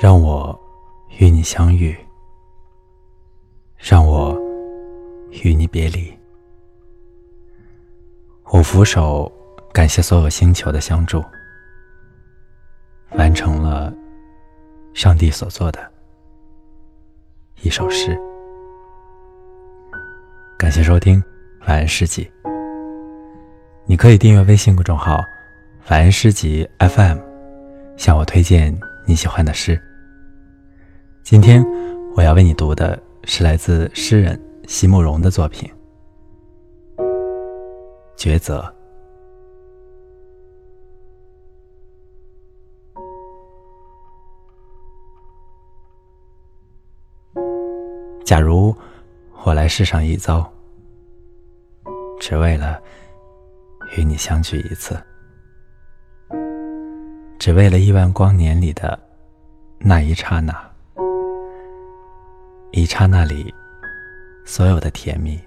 让我与你相遇，让我与你别离。我俯首感谢所有星球的相助，完成了上帝所做的一首诗。感谢收听晚安诗集。你可以订阅微信公众号“晚安诗集 FM”，向我推荐你喜欢的诗。今天我要为你读的是来自诗人席慕容的作品《抉择》。假如我来世上一遭，只为了与你相聚一次，只为了亿万光年里的那一刹那。一刹那里，所有的甜蜜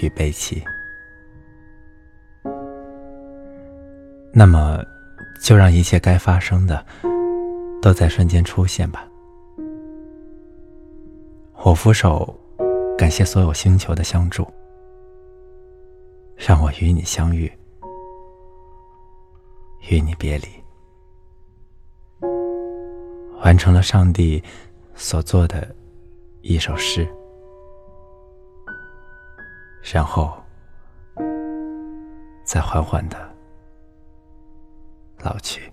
与悲戚，那么就让一切该发生的都在瞬间出现吧。我俯首，感谢所有星球的相助，让我与你相遇，与你别离，完成了上帝。所做的一首诗，然后再缓缓的老去。